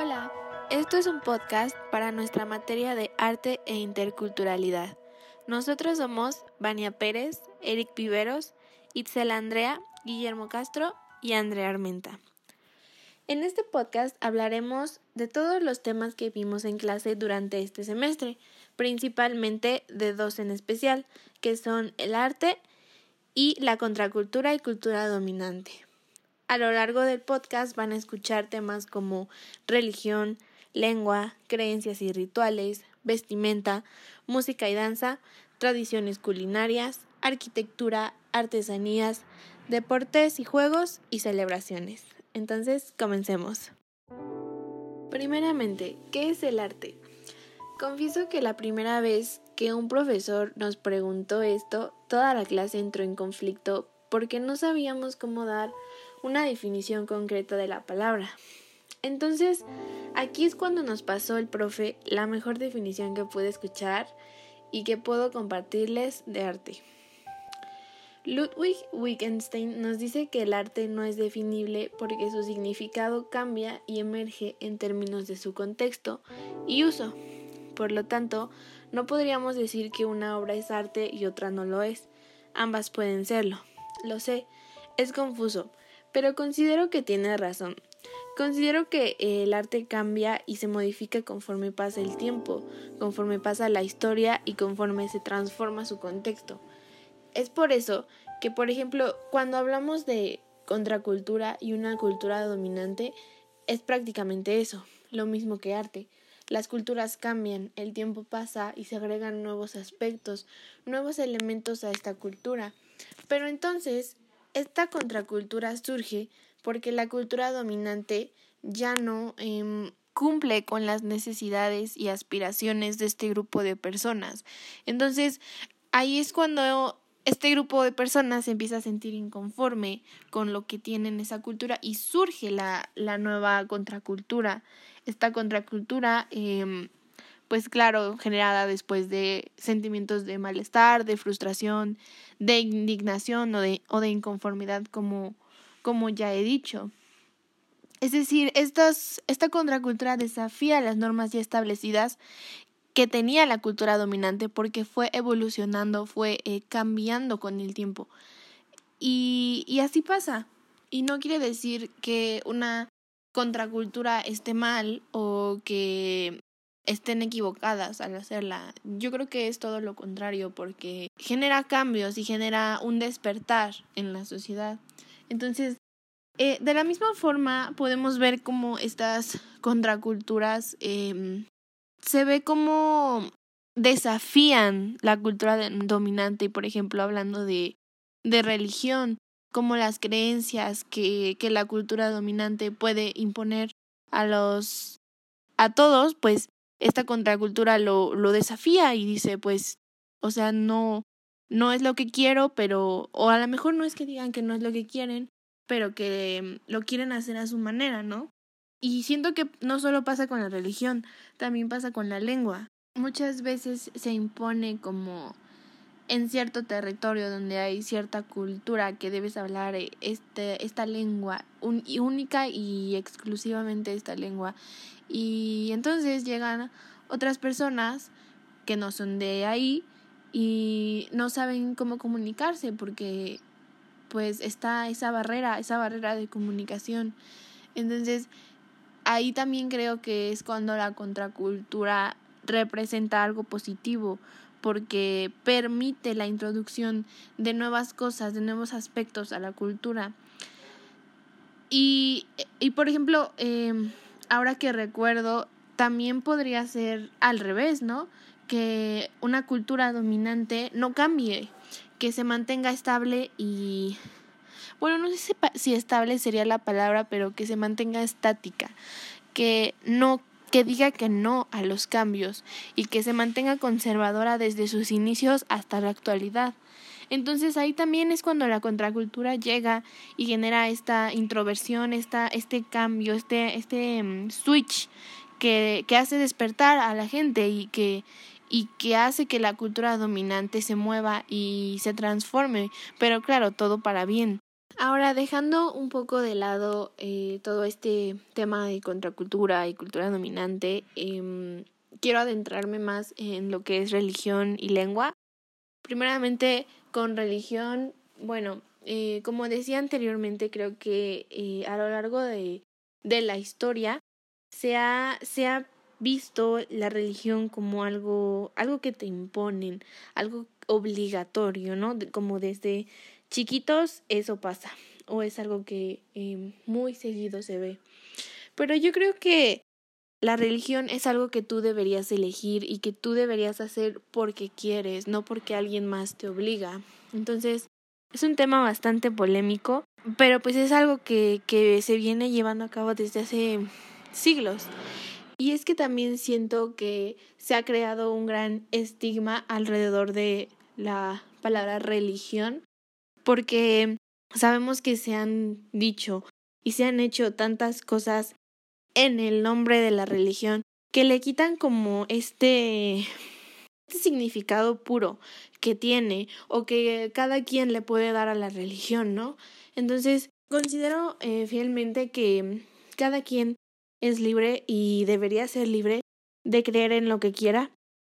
Hola, esto es un podcast para nuestra materia de arte e interculturalidad. Nosotros somos Vania Pérez, Eric Viveros, Itzel Andrea, Guillermo Castro y Andrea Armenta. En este podcast hablaremos de todos los temas que vimos en clase durante este semestre, principalmente de dos en especial, que son el arte y la contracultura y cultura dominante. A lo largo del podcast van a escuchar temas como religión, lengua, creencias y rituales, vestimenta, música y danza, tradiciones culinarias, arquitectura, artesanías, deportes y juegos y celebraciones. Entonces, comencemos. Primeramente, ¿qué es el arte? Confieso que la primera vez que un profesor nos preguntó esto, toda la clase entró en conflicto porque no sabíamos cómo dar una definición concreta de la palabra. Entonces, aquí es cuando nos pasó el profe la mejor definición que pude escuchar y que puedo compartirles de arte. Ludwig Wittgenstein nos dice que el arte no es definible porque su significado cambia y emerge en términos de su contexto y uso. Por lo tanto, no podríamos decir que una obra es arte y otra no lo es. Ambas pueden serlo. Lo sé, es confuso, pero considero que tiene razón. Considero que el arte cambia y se modifica conforme pasa el tiempo, conforme pasa la historia y conforme se transforma su contexto. Es por eso que, por ejemplo, cuando hablamos de contracultura y una cultura dominante, es prácticamente eso, lo mismo que arte. Las culturas cambian, el tiempo pasa y se agregan nuevos aspectos, nuevos elementos a esta cultura. Pero entonces, esta contracultura surge porque la cultura dominante ya no eh, cumple con las necesidades y aspiraciones de este grupo de personas. Entonces, ahí es cuando este grupo de personas se empieza a sentir inconforme con lo que tienen esa cultura y surge la, la nueva contracultura. Esta contracultura, eh, pues claro, generada después de sentimientos de malestar, de frustración, de indignación o de, o de inconformidad, como, como ya he dicho. Es decir, estas, esta contracultura desafía las normas ya establecidas que tenía la cultura dominante porque fue evolucionando, fue eh, cambiando con el tiempo. Y, y así pasa. Y no quiere decir que una contracultura esté mal o que estén equivocadas al hacerla. Yo creo que es todo lo contrario porque genera cambios y genera un despertar en la sociedad. Entonces, eh, de la misma forma podemos ver cómo estas contraculturas eh, se ve como desafían la cultura dominante y por ejemplo hablando de, de religión como las creencias que, que la cultura dominante puede imponer a los a todos pues esta contracultura lo, lo desafía y dice pues o sea no no es lo que quiero pero o a lo mejor no es que digan que no es lo que quieren pero que lo quieren hacer a su manera no y siento que no solo pasa con la religión, también pasa con la lengua. Muchas veces se impone como en cierto territorio donde hay cierta cultura que debes hablar eh, este, esta lengua única y exclusivamente esta lengua. Y entonces llegan otras personas que no son de ahí y no saben cómo comunicarse porque pues está esa barrera, esa barrera de comunicación. Entonces, ahí también creo que es cuando la contracultura representa algo positivo porque permite la introducción de nuevas cosas, de nuevos aspectos a la cultura. Y, y por ejemplo, eh, ahora que recuerdo, también podría ser al revés, ¿no? Que una cultura dominante no cambie, que se mantenga estable y bueno, no sé si estable sería la palabra, pero que se mantenga estática, que no que diga que no a los cambios y que se mantenga conservadora desde sus inicios hasta la actualidad. Entonces ahí también es cuando la contracultura llega y genera esta introversión, esta, este cambio, este, este mm, switch que, que hace despertar a la gente y que, y que hace que la cultura dominante se mueva y se transforme, pero claro, todo para bien. Ahora, dejando un poco de lado eh, todo este tema de contracultura y cultura dominante, em, quiero adentrarme más en lo que es religión y lengua. Primeramente, con religión, bueno, eh, como decía anteriormente, creo que eh, a lo largo de, de la historia se ha, se ha visto la religión como algo, algo que te imponen, algo obligatorio, ¿no? Como desde chiquitos eso pasa o es algo que eh, muy seguido se ve. Pero yo creo que la religión es algo que tú deberías elegir y que tú deberías hacer porque quieres, no porque alguien más te obliga. Entonces, es un tema bastante polémico, pero pues es algo que, que se viene llevando a cabo desde hace siglos. Y es que también siento que se ha creado un gran estigma alrededor de la palabra religión, porque sabemos que se han dicho y se han hecho tantas cosas en el nombre de la religión que le quitan como este, este significado puro que tiene o que cada quien le puede dar a la religión, ¿no? Entonces, considero eh, fielmente que cada quien es libre y debería ser libre de creer en lo que quiera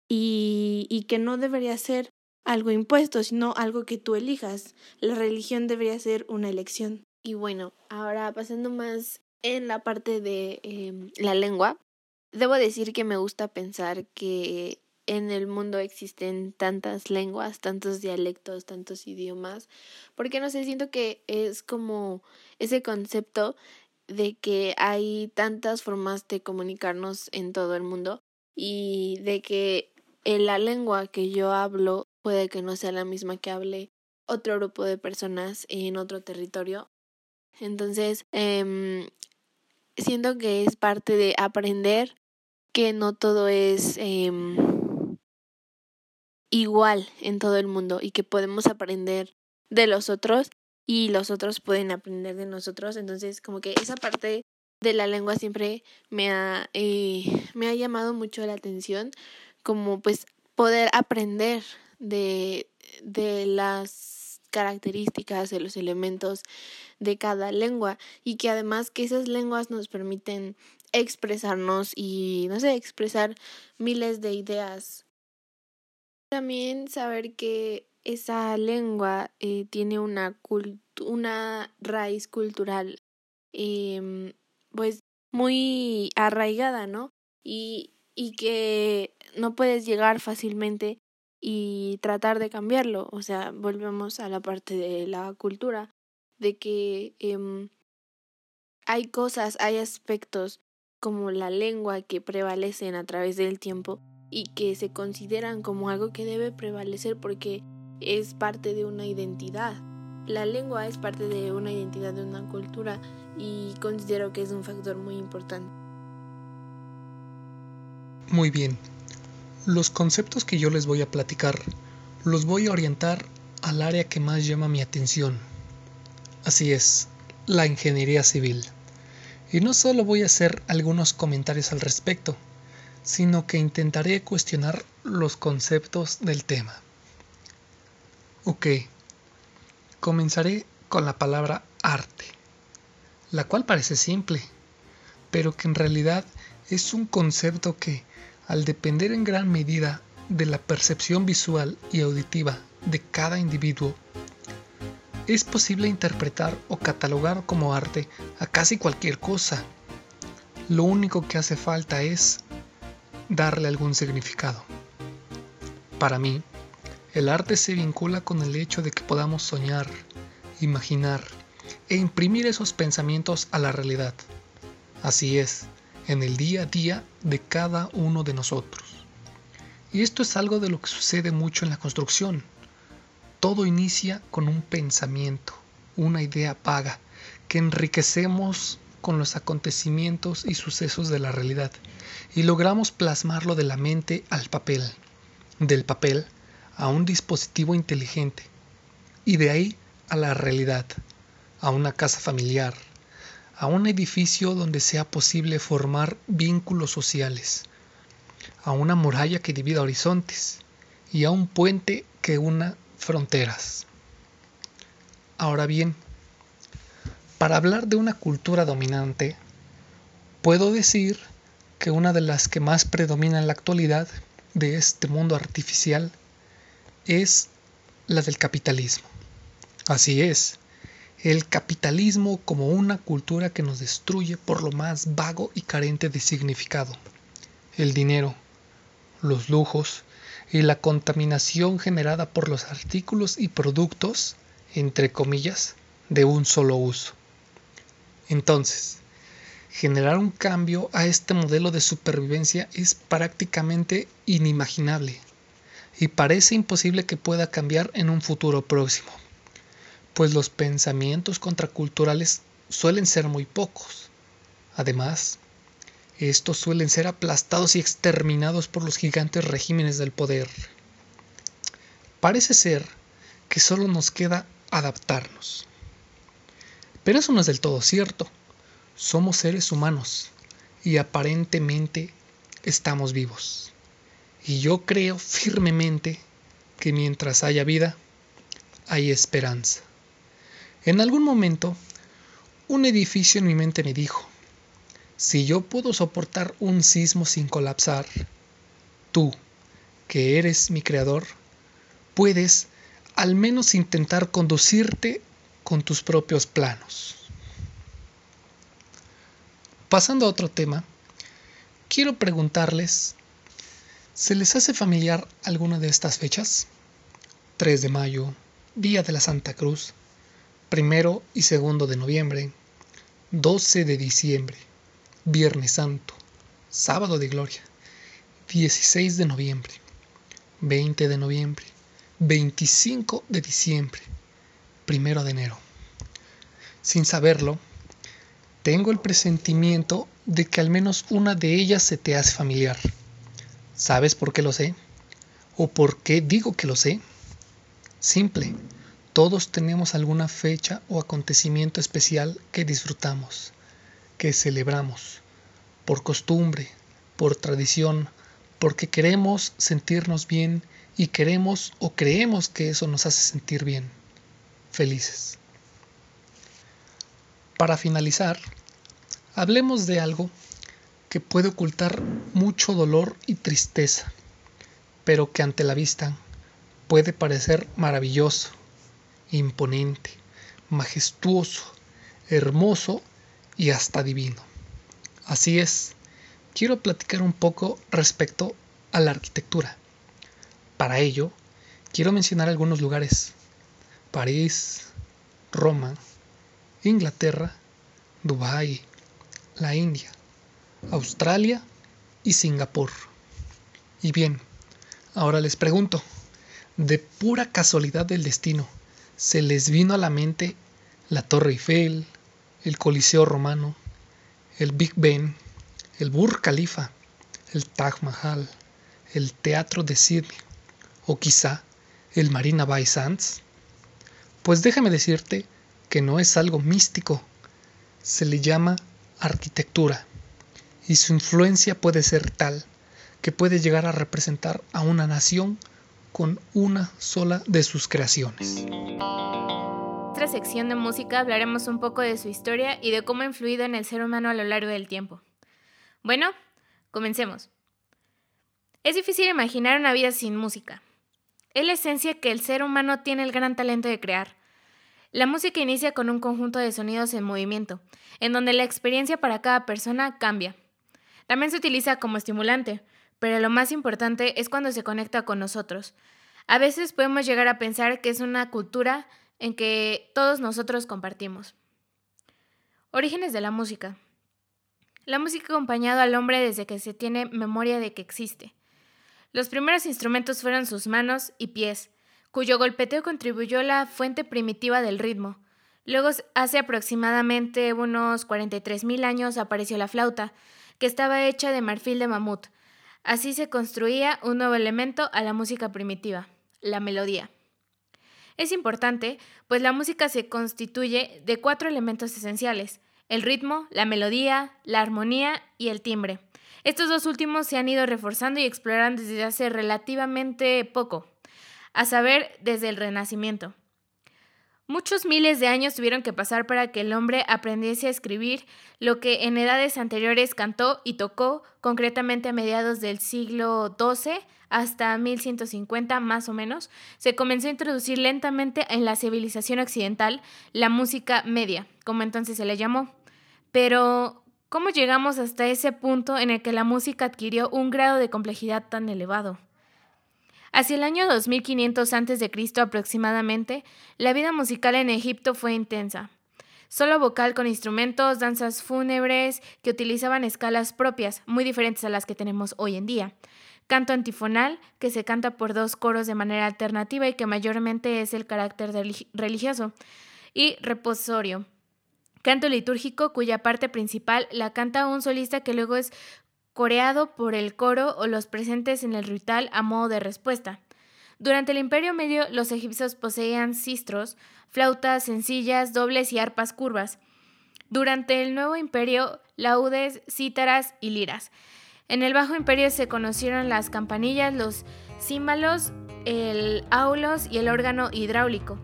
y, y que no debería ser algo impuesto, sino algo que tú elijas. La religión debería ser una elección. Y bueno, ahora pasando más en la parte de em, la lengua, debo decir que me gusta pensar que en el mundo existen tantas lenguas, tantos dialectos, tantos idiomas, porque no sé, siento que es como ese concepto de que hay tantas formas de comunicarnos en todo el mundo y de que en la lengua que yo hablo puede que no sea la misma que hable otro grupo de personas en otro territorio. Entonces, eh, siento que es parte de aprender que no todo es eh, igual en todo el mundo y que podemos aprender de los otros y los otros pueden aprender de nosotros. Entonces, como que esa parte de la lengua siempre me ha, eh, me ha llamado mucho la atención, como pues poder aprender de, de las características, de los elementos de cada lengua y que además que esas lenguas nos permiten expresarnos y, no sé, expresar miles de ideas. También saber que esa lengua eh, tiene una, una raíz cultural eh, pues muy arraigada, ¿no? Y, y que no puedes llegar fácilmente y tratar de cambiarlo. O sea, volvemos a la parte de la cultura, de que eh, hay cosas, hay aspectos como la lengua que prevalecen a través del tiempo y que se consideran como algo que debe prevalecer porque es parte de una identidad. La lengua es parte de una identidad de una cultura y considero que es un factor muy importante. Muy bien, los conceptos que yo les voy a platicar los voy a orientar al área que más llama mi atención. Así es, la ingeniería civil. Y no solo voy a hacer algunos comentarios al respecto, sino que intentaré cuestionar los conceptos del tema. Ok, comenzaré con la palabra arte, la cual parece simple, pero que en realidad es un concepto que al depender en gran medida de la percepción visual y auditiva de cada individuo, es posible interpretar o catalogar como arte a casi cualquier cosa. Lo único que hace falta es darle algún significado. Para mí, el arte se vincula con el hecho de que podamos soñar, imaginar e imprimir esos pensamientos a la realidad. Así es, en el día a día de cada uno de nosotros. Y esto es algo de lo que sucede mucho en la construcción. Todo inicia con un pensamiento, una idea vaga, que enriquecemos con los acontecimientos y sucesos de la realidad, y logramos plasmarlo de la mente al papel, del papel a un dispositivo inteligente, y de ahí a la realidad, a una casa familiar, a un edificio donde sea posible formar vínculos sociales, a una muralla que divida horizontes y a un puente que una fronteras. Ahora bien, para hablar de una cultura dominante, puedo decir que una de las que más predomina en la actualidad de este mundo artificial es la del capitalismo. Así es, el capitalismo como una cultura que nos destruye por lo más vago y carente de significado. El dinero, los lujos y la contaminación generada por los artículos y productos, entre comillas, de un solo uso. Entonces, generar un cambio a este modelo de supervivencia es prácticamente inimaginable y parece imposible que pueda cambiar en un futuro próximo, pues los pensamientos contraculturales suelen ser muy pocos. Además, estos suelen ser aplastados y exterminados por los gigantes regímenes del poder. Parece ser que solo nos queda adaptarnos. Pero eso no es del todo cierto. Somos seres humanos y aparentemente estamos vivos. Y yo creo firmemente que mientras haya vida, hay esperanza. En algún momento, un edificio en mi mente me dijo, si yo puedo soportar un sismo sin colapsar, tú, que eres mi creador, puedes al menos intentar conducirte con tus propios planos. Pasando a otro tema, quiero preguntarles, ¿se les hace familiar alguna de estas fechas? 3 de mayo, Día de la Santa Cruz, primero y segundo de noviembre, 12 de diciembre, Viernes Santo, Sábado de Gloria, 16 de noviembre, 20 de noviembre, 25 de diciembre, 1 de enero. Sin saberlo, tengo el presentimiento de que al menos una de ellas se te hace familiar. ¿Sabes por qué lo sé? ¿O por qué digo que lo sé? Simple, todos tenemos alguna fecha o acontecimiento especial que disfrutamos que celebramos, por costumbre, por tradición, porque queremos sentirnos bien y queremos o creemos que eso nos hace sentir bien, felices. Para finalizar, hablemos de algo que puede ocultar mucho dolor y tristeza, pero que ante la vista puede parecer maravilloso, imponente, majestuoso, hermoso y hasta divino. Así es, quiero platicar un poco respecto a la arquitectura. Para ello, quiero mencionar algunos lugares. París, Roma, Inglaterra, Dubái, la India, Australia y Singapur. Y bien, ahora les pregunto, de pura casualidad del destino, ¿se les vino a la mente la Torre Eiffel, el Coliseo Romano, el Big Ben, el Burj Khalifa, el Taj Mahal, el Teatro de Sydney o quizá el Marina Bay Sands? Pues déjame decirte que no es algo místico, se le llama arquitectura y su influencia puede ser tal que puede llegar a representar a una nación con una sola de sus creaciones sección de música hablaremos un poco de su historia y de cómo ha influido en el ser humano a lo largo del tiempo. Bueno, comencemos. Es difícil imaginar una vida sin música. Es la esencia que el ser humano tiene el gran talento de crear. La música inicia con un conjunto de sonidos en movimiento, en donde la experiencia para cada persona cambia. También se utiliza como estimulante, pero lo más importante es cuando se conecta con nosotros. A veces podemos llegar a pensar que es una cultura en que todos nosotros compartimos. Orígenes de la música. La música ha acompañado al hombre desde que se tiene memoria de que existe. Los primeros instrumentos fueron sus manos y pies, cuyo golpeteo contribuyó la fuente primitiva del ritmo. Luego, hace aproximadamente unos 43.000 años, apareció la flauta, que estaba hecha de marfil de mamut. Así se construía un nuevo elemento a la música primitiva, la melodía. Es importante, pues la música se constituye de cuatro elementos esenciales, el ritmo, la melodía, la armonía y el timbre. Estos dos últimos se han ido reforzando y explorando desde hace relativamente poco, a saber, desde el Renacimiento. Muchos miles de años tuvieron que pasar para que el hombre aprendiese a escribir lo que en edades anteriores cantó y tocó, concretamente a mediados del siglo XII hasta 1150 más o menos, se comenzó a introducir lentamente en la civilización occidental la música media, como entonces se le llamó. Pero, ¿cómo llegamos hasta ese punto en el que la música adquirió un grado de complejidad tan elevado? Hacia el año 2500 a.C. aproximadamente, la vida musical en Egipto fue intensa. Solo vocal con instrumentos, danzas fúnebres que utilizaban escalas propias, muy diferentes a las que tenemos hoy en día. Canto antifonal, que se canta por dos coros de manera alternativa y que mayormente es el carácter religioso. Y reposorio, canto litúrgico cuya parte principal la canta un solista que luego es coreado por el coro o los presentes en el ritual a modo de respuesta. Durante el Imperio Medio, los egipcios poseían sistros, flautas sencillas, dobles y arpas curvas. Durante el Nuevo Imperio, laudes, cítaras y liras. En el Bajo Imperio se conocieron las campanillas, los címbalos, el aulos y el órgano hidráulico.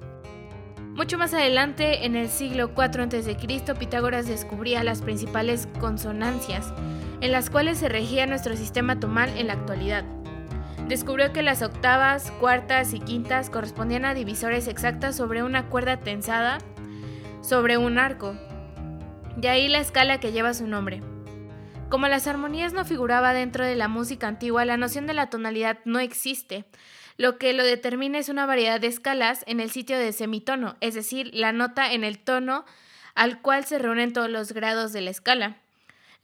Mucho más adelante, en el siglo IV a.C., Pitágoras descubría las principales consonancias, en las cuales se regía nuestro sistema tonal en la actualidad. Descubrió que las octavas, cuartas y quintas correspondían a divisores exactas sobre una cuerda tensada sobre un arco. De ahí la escala que lleva su nombre. Como las armonías no figuraba dentro de la música antigua, la noción de la tonalidad no existe. Lo que lo determina es una variedad de escalas en el sitio de semitono, es decir, la nota en el tono al cual se reúnen todos los grados de la escala.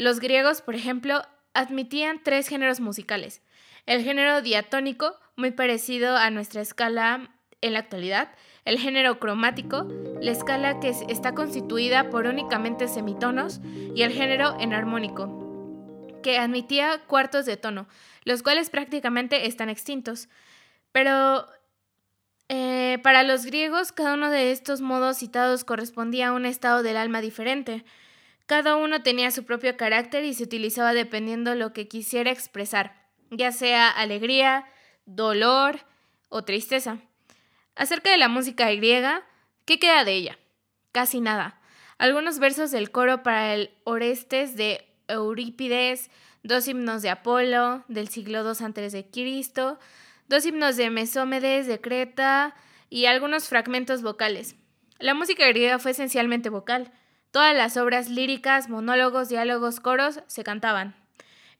Los griegos, por ejemplo, admitían tres géneros musicales. El género diatónico, muy parecido a nuestra escala en la actualidad, el género cromático, la escala que está constituida por únicamente semitonos, y el género enarmónico, que admitía cuartos de tono, los cuales prácticamente están extintos. Pero eh, para los griegos, cada uno de estos modos citados correspondía a un estado del alma diferente. Cada uno tenía su propio carácter y se utilizaba dependiendo lo que quisiera expresar, ya sea alegría, dolor o tristeza. Acerca de la música griega, ¿qué queda de ella? Casi nada. Algunos versos del coro para el Orestes de Eurípides, dos himnos de Apolo del siglo II a.C., dos himnos de Mesómedes de Creta y algunos fragmentos vocales. La música griega fue esencialmente vocal. Todas las obras líricas, monólogos, diálogos, coros se cantaban.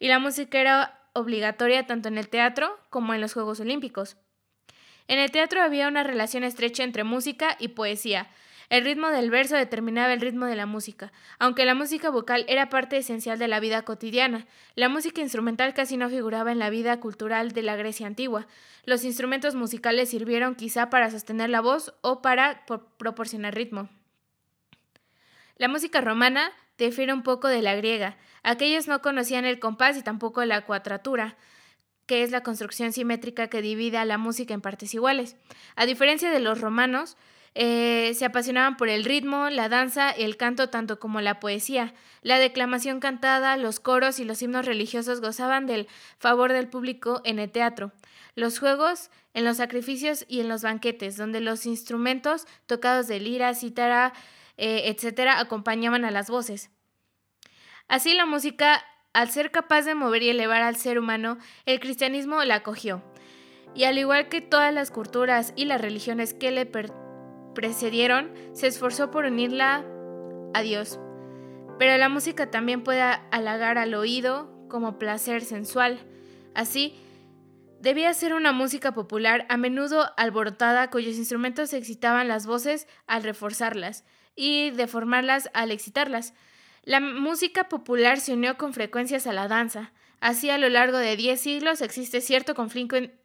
Y la música era obligatoria tanto en el teatro como en los Juegos Olímpicos. En el teatro había una relación estrecha entre música y poesía. El ritmo del verso determinaba el ritmo de la música, aunque la música vocal era parte esencial de la vida cotidiana. La música instrumental casi no figuraba en la vida cultural de la Grecia antigua. Los instrumentos musicales sirvieron quizá para sostener la voz o para proporcionar ritmo. La música romana difiere un poco de la griega. Aquellos no conocían el compás y tampoco la cuatratura, que es la construcción simétrica que divide a la música en partes iguales. A diferencia de los romanos, eh, se apasionaban por el ritmo, la danza, el canto, tanto como la poesía. La declamación cantada, los coros y los himnos religiosos gozaban del favor del público en el teatro. Los juegos, en los sacrificios y en los banquetes, donde los instrumentos tocados de lira, cítara, eh, etcétera, acompañaban a las voces. Así la música, al ser capaz de mover y elevar al ser humano, el cristianismo la acogió. Y al igual que todas las culturas y las religiones que le precedieron, se esforzó por unirla a Dios. Pero la música también puede halagar al oído como placer sensual. Así, debía ser una música popular, a menudo alborotada, cuyos instrumentos excitaban las voces al reforzarlas y deformarlas al excitarlas. La música popular se unió con frecuencias a la danza. Así a lo largo de diez siglos existe cierto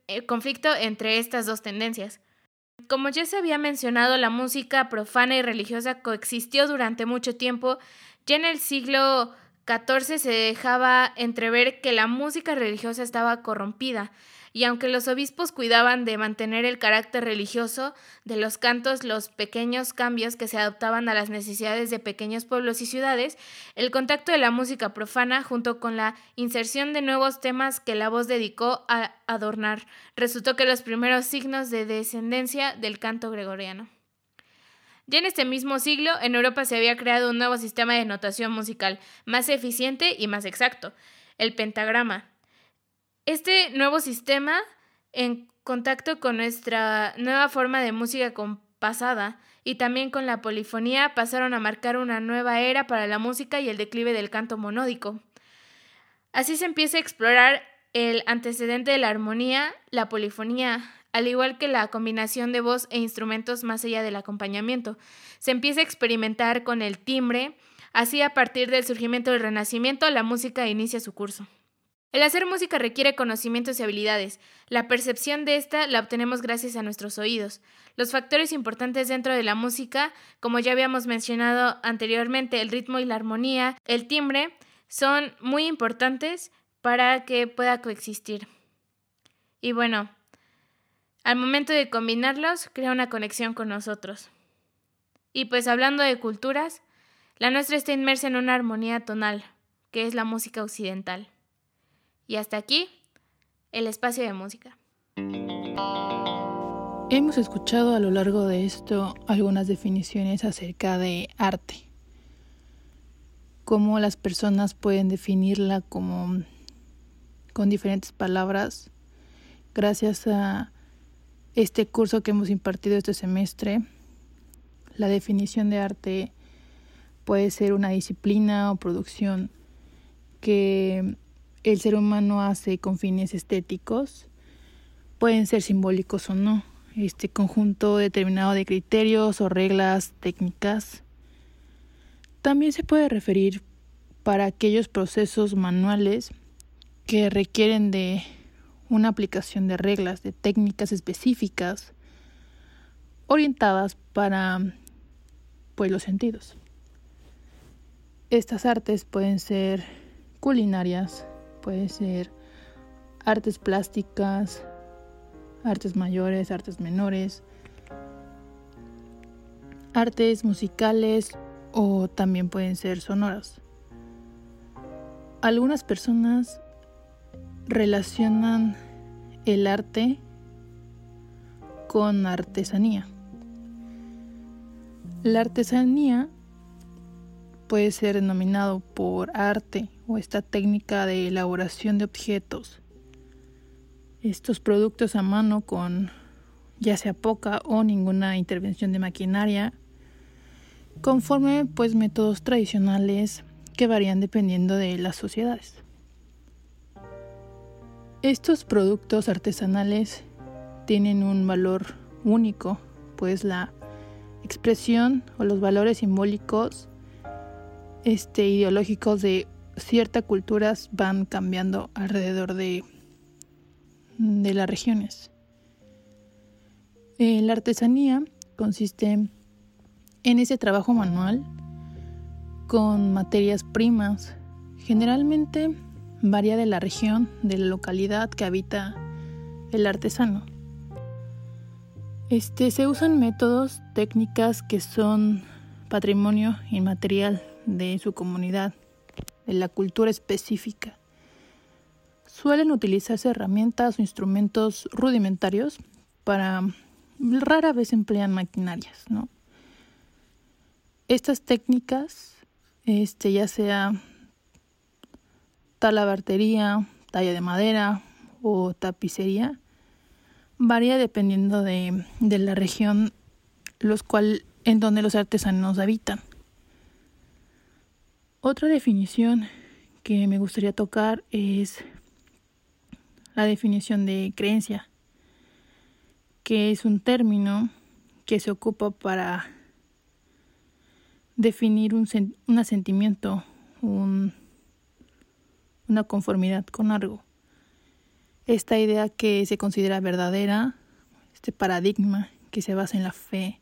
eh, conflicto, entre estas dos tendencias. Como ya se había mencionado, la música profana y religiosa coexistió durante mucho tiempo. Ya en el siglo XIV se dejaba entrever que la música religiosa estaba corrompida y aunque los obispos cuidaban de mantener el carácter religioso de los cantos, los pequeños cambios que se adoptaban a las necesidades de pequeños pueblos y ciudades, el contacto de la música profana junto con la inserción de nuevos temas que la voz dedicó a adornar, resultó que los primeros signos de descendencia del canto gregoriano. Ya en este mismo siglo, en Europa se había creado un nuevo sistema de notación musical, más eficiente y más exacto, el pentagrama. Este nuevo sistema, en contacto con nuestra nueva forma de música compasada y también con la polifonía, pasaron a marcar una nueva era para la música y el declive del canto monódico. Así se empieza a explorar el antecedente de la armonía, la polifonía, al igual que la combinación de voz e instrumentos más allá del acompañamiento. Se empieza a experimentar con el timbre, así a partir del surgimiento del Renacimiento la música inicia su curso. El hacer música requiere conocimientos y habilidades. La percepción de esta la obtenemos gracias a nuestros oídos. Los factores importantes dentro de la música, como ya habíamos mencionado anteriormente, el ritmo y la armonía, el timbre, son muy importantes para que pueda coexistir. Y bueno, al momento de combinarlos, crea una conexión con nosotros. Y pues hablando de culturas, la nuestra está inmersa en una armonía tonal, que es la música occidental. Y hasta aquí, el espacio de música. Hemos escuchado a lo largo de esto algunas definiciones acerca de arte, cómo las personas pueden definirla como con diferentes palabras gracias a este curso que hemos impartido este semestre, la definición de arte puede ser una disciplina o producción que el ser humano hace con fines estéticos, pueden ser simbólicos o no, este conjunto determinado de criterios o reglas técnicas. También se puede referir para aquellos procesos manuales que requieren de una aplicación de reglas, de técnicas específicas orientadas para pues los sentidos. Estas artes pueden ser culinarias, pueden ser artes plásticas, artes mayores, artes menores, artes musicales o también pueden ser sonoras. Algunas personas relacionan el arte con artesanía. La artesanía puede ser denominado por arte o esta técnica de elaboración de objetos. Estos productos a mano con ya sea poca o ninguna intervención de maquinaria, conforme pues métodos tradicionales que varían dependiendo de las sociedades. Estos productos artesanales tienen un valor único, pues la expresión o los valores simbólicos este, ideológicos de ciertas culturas van cambiando alrededor de, de las regiones. Eh, la artesanía consiste en ese trabajo manual con materias primas, generalmente varía de la región, de la localidad que habita el artesano. Este, se usan métodos, técnicas que son patrimonio inmaterial de su comunidad, de la cultura específica. Suelen utilizarse herramientas o instrumentos rudimentarios para rara vez emplean maquinarias, ¿no? Estas técnicas, este, ya sea talabartería, talla de madera o tapicería varía dependiendo de, de la región los cual, en donde los artesanos habitan. Otra definición que me gustaría tocar es la definición de creencia, que es un término que se ocupa para definir un, asentimiento, un una conformidad con algo. Esta idea que se considera verdadera, este paradigma que se basa en la fe,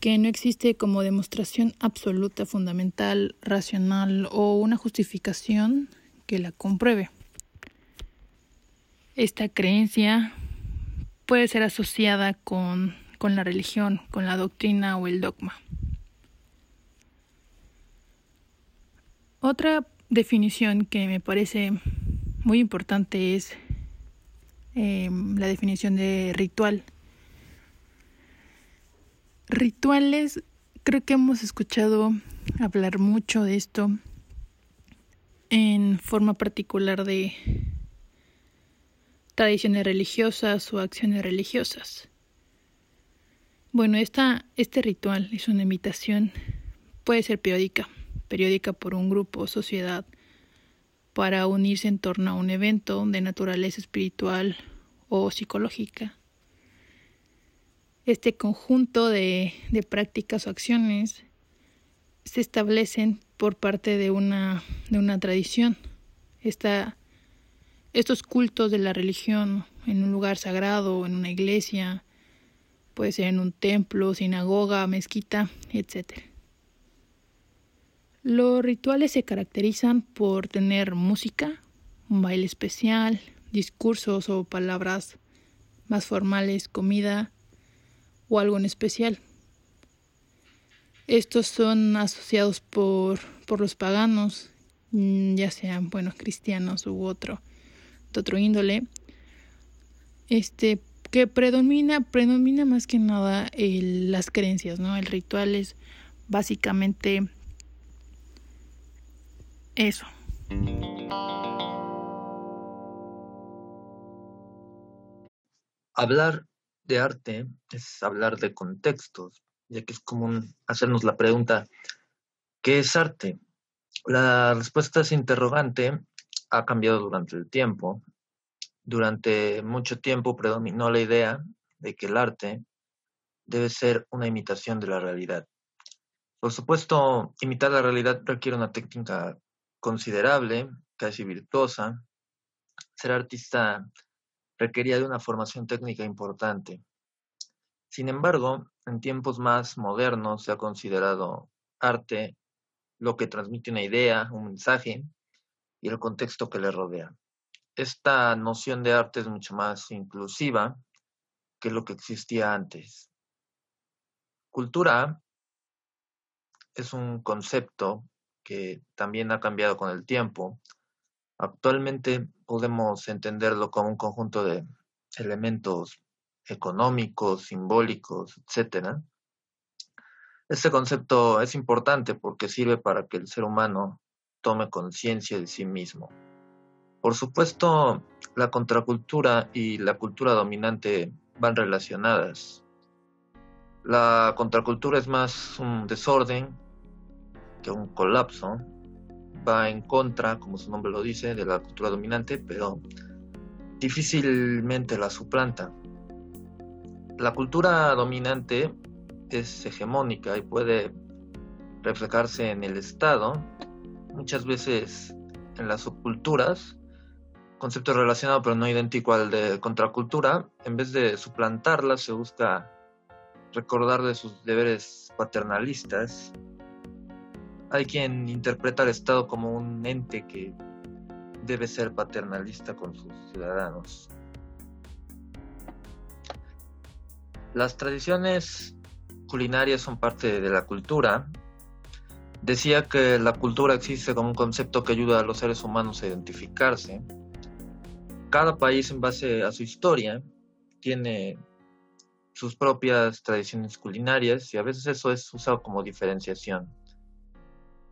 que no existe como demostración absoluta, fundamental, racional o una justificación que la compruebe. Esta creencia puede ser asociada con, con la religión, con la doctrina o el dogma. Otra definición que me parece muy importante es em, la definición de ritual. Rituales, creo que hemos escuchado hablar mucho de esto en forma particular de tradiciones religiosas o acciones religiosas. Bueno, esta, este ritual es una invitación, puede ser periódica, periódica por un grupo o sociedad para unirse en torno a un evento de naturaleza espiritual o psicológica. Este conjunto de, de prácticas o acciones se establecen por parte de una, de una tradición. Estos cultos de la religión en un lugar sagrado, en una iglesia, puede ser en un templo, sinagoga, mezquita, etc. Los rituales se caracterizan por tener música, un baile especial, discursos o palabras más formales, comida o algo en especial. Estos son asociados por, por los paganos, mm, ya sean, bueno, cristianos u otro otro índole, este, que predomina, predomina más que nada las creencias, ¿no? El ritual es básicamente eso. Hablar de arte es hablar de contextos, ya que es común hacernos la pregunta, ¿qué es arte? La respuesta es interrogante ha cambiado durante el tiempo. Durante mucho tiempo predominó la idea de que el arte debe ser una imitación de la realidad. Por supuesto, imitar la realidad requiere una técnica considerable, casi virtuosa. Ser artista requería de una formación técnica importante. Sin embargo, en tiempos más modernos se ha considerado arte lo que transmite una idea, un mensaje, y el contexto que le rodea. Esta noción de arte es mucho más inclusiva que lo que existía antes. Cultura es un concepto que también ha cambiado con el tiempo. Actualmente podemos entenderlo como un conjunto de elementos económicos, simbólicos, etc. Este concepto es importante porque sirve para que el ser humano tome conciencia de sí mismo. Por supuesto, la contracultura y la cultura dominante van relacionadas. La contracultura es más un desorden que un colapso. Va en contra, como su nombre lo dice, de la cultura dominante, pero difícilmente la suplanta. La cultura dominante es hegemónica y puede reflejarse en el Estado muchas veces en las subculturas, concepto relacionado pero no idéntico al de contracultura, en vez de suplantarla se busca recordar de sus deberes paternalistas. Hay quien interpreta al Estado como un ente que debe ser paternalista con sus ciudadanos. Las tradiciones culinarias son parte de la cultura Decía que la cultura existe como un concepto que ayuda a los seres humanos a identificarse. Cada país en base a su historia tiene sus propias tradiciones culinarias y a veces eso es usado como diferenciación.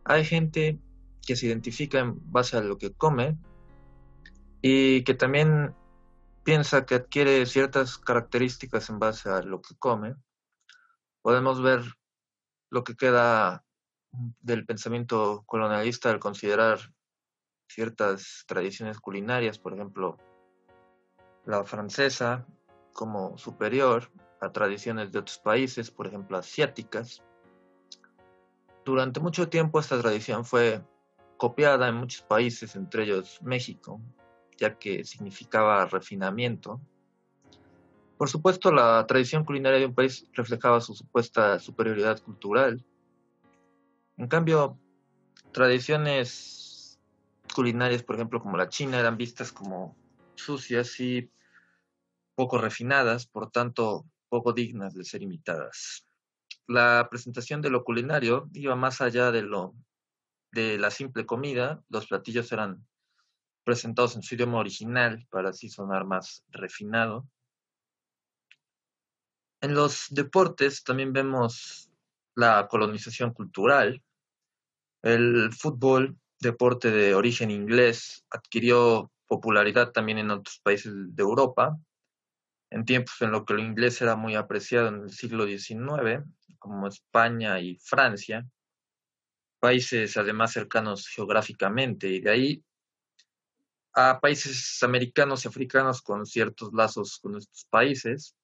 Hay gente que se identifica en base a lo que come y que también piensa que adquiere ciertas características en base a lo que come. Podemos ver lo que queda del pensamiento colonialista al considerar ciertas tradiciones culinarias, por ejemplo, la francesa como superior a tradiciones de otros países, por ejemplo, asiáticas. Durante mucho tiempo esta tradición fue copiada en muchos países, entre ellos México, ya que significaba refinamiento. Por supuesto, la tradición culinaria de un país reflejaba su supuesta superioridad cultural, en cambio, tradiciones culinarias, por ejemplo, como la china, eran vistas como sucias y poco refinadas, por tanto, poco dignas de ser imitadas. La presentación de lo culinario iba más allá de lo de la simple comida, los platillos eran presentados en su idioma original para así sonar más refinado. En los deportes también vemos la colonización cultural. El fútbol, deporte de origen inglés, adquirió popularidad también en otros países de Europa, en tiempos en los que lo inglés era muy apreciado en el siglo XIX, como España y Francia, países además cercanos geográficamente, y de ahí a países americanos y africanos con ciertos lazos con estos países,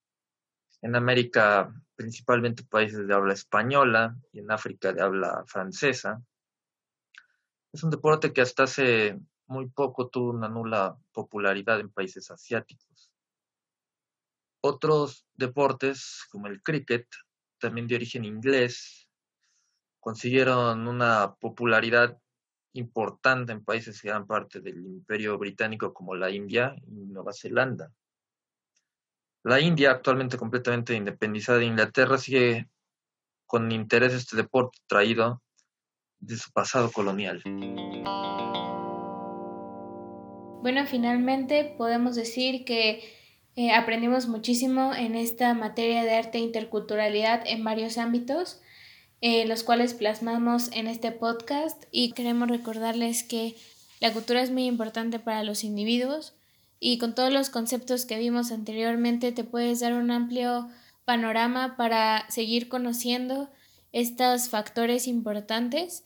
en América principalmente países de habla española y en África de habla francesa. Es un deporte que hasta hace muy poco tuvo una nula popularidad en países asiáticos. Otros deportes, como el cricket, también de origen inglés, consiguieron una popularidad importante en países que eran parte del imperio británico como la India y Nueva Zelanda. La India, actualmente completamente independizada de Inglaterra, sigue con interés este deporte traído de su pasado colonial. Bueno, finalmente podemos decir que eh, aprendimos muchísimo en esta materia de arte e interculturalidad en varios ámbitos, eh, los cuales plasmamos en este podcast y queremos recordarles que la cultura es muy importante para los individuos y con todos los conceptos que vimos anteriormente te puedes dar un amplio panorama para seguir conociendo estos factores importantes.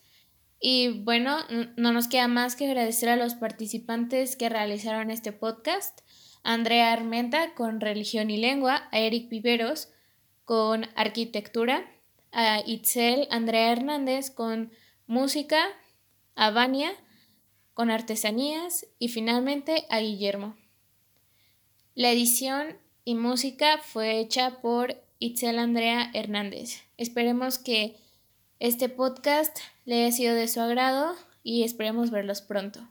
Y bueno, no nos queda más que agradecer a los participantes que realizaron este podcast. Andrea Armenta con Religión y Lengua, a Eric Viveros con Arquitectura, a Itzel Andrea Hernández con Música, a Vania con Artesanías y finalmente a Guillermo. La edición y música fue hecha por Itzel Andrea Hernández. Esperemos que este podcast le haya sido de su agrado y esperemos verlos pronto.